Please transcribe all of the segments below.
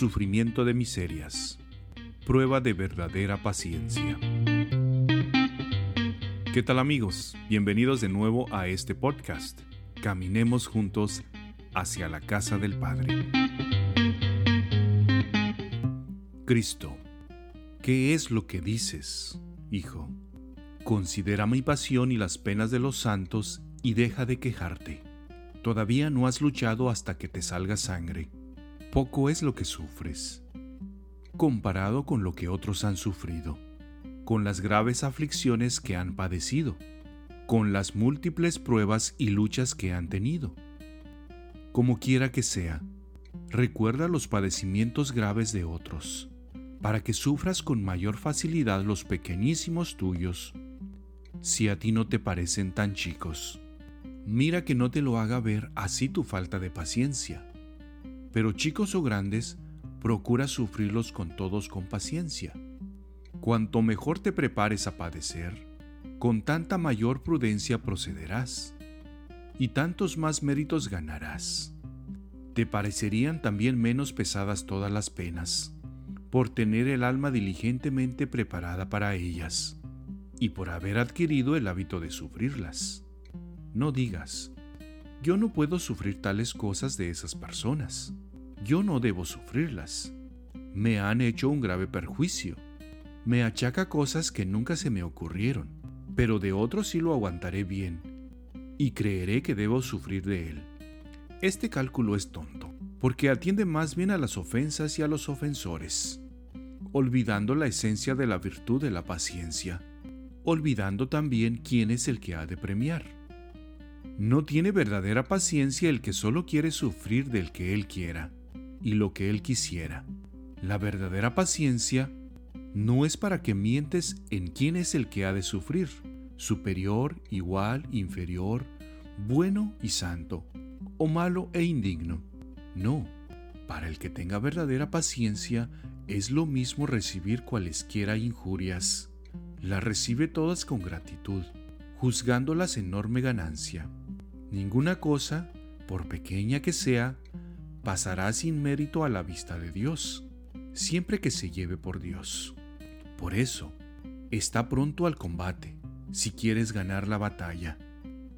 Sufrimiento de miserias. Prueba de verdadera paciencia. ¿Qué tal amigos? Bienvenidos de nuevo a este podcast. Caminemos juntos hacia la casa del Padre. Cristo, ¿qué es lo que dices, Hijo? Considera mi pasión y las penas de los santos y deja de quejarte. Todavía no has luchado hasta que te salga sangre poco es lo que sufres, comparado con lo que otros han sufrido, con las graves aflicciones que han padecido, con las múltiples pruebas y luchas que han tenido. Como quiera que sea, recuerda los padecimientos graves de otros, para que sufras con mayor facilidad los pequeñísimos tuyos, si a ti no te parecen tan chicos. Mira que no te lo haga ver así tu falta de paciencia pero chicos o grandes, procura sufrirlos con todos con paciencia. Cuanto mejor te prepares a padecer, con tanta mayor prudencia procederás, y tantos más méritos ganarás. Te parecerían también menos pesadas todas las penas, por tener el alma diligentemente preparada para ellas, y por haber adquirido el hábito de sufrirlas. No digas, yo no puedo sufrir tales cosas de esas personas. Yo no debo sufrirlas. Me han hecho un grave perjuicio. Me achaca cosas que nunca se me ocurrieron, pero de otros sí lo aguantaré bien, y creeré que debo sufrir de él. Este cálculo es tonto, porque atiende más bien a las ofensas y a los ofensores, olvidando la esencia de la virtud de la paciencia, olvidando también quién es el que ha de premiar. No tiene verdadera paciencia el que solo quiere sufrir del que él quiera y lo que él quisiera. La verdadera paciencia no es para que mientes en quién es el que ha de sufrir, superior, igual, inferior, bueno y santo, o malo e indigno. No, para el que tenga verdadera paciencia es lo mismo recibir cualesquiera injurias. Las recibe todas con gratitud, juzgándolas enorme ganancia Ninguna cosa, por pequeña que sea, pasará sin mérito a la vista de Dios, siempre que se lleve por Dios. Por eso, está pronto al combate, si quieres ganar la batalla.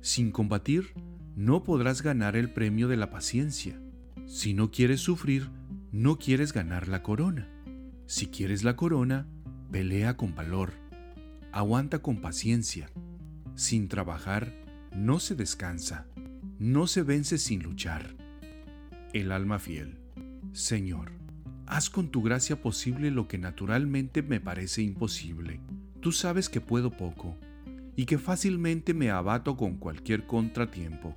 Sin combatir, no podrás ganar el premio de la paciencia. Si no quieres sufrir, no quieres ganar la corona. Si quieres la corona, pelea con valor. Aguanta con paciencia. Sin trabajar, no se descansa, no se vence sin luchar. El alma fiel. Señor, haz con tu gracia posible lo que naturalmente me parece imposible. Tú sabes que puedo poco y que fácilmente me abato con cualquier contratiempo.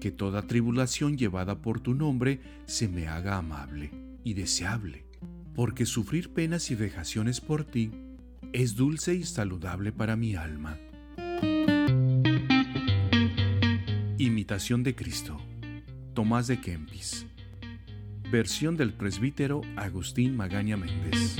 Que toda tribulación llevada por tu nombre se me haga amable y deseable, porque sufrir penas y vejaciones por ti es dulce y saludable para mi alma. Imitación de Cristo. Tomás de Kempis. Versión del presbítero Agustín Magaña Méndez.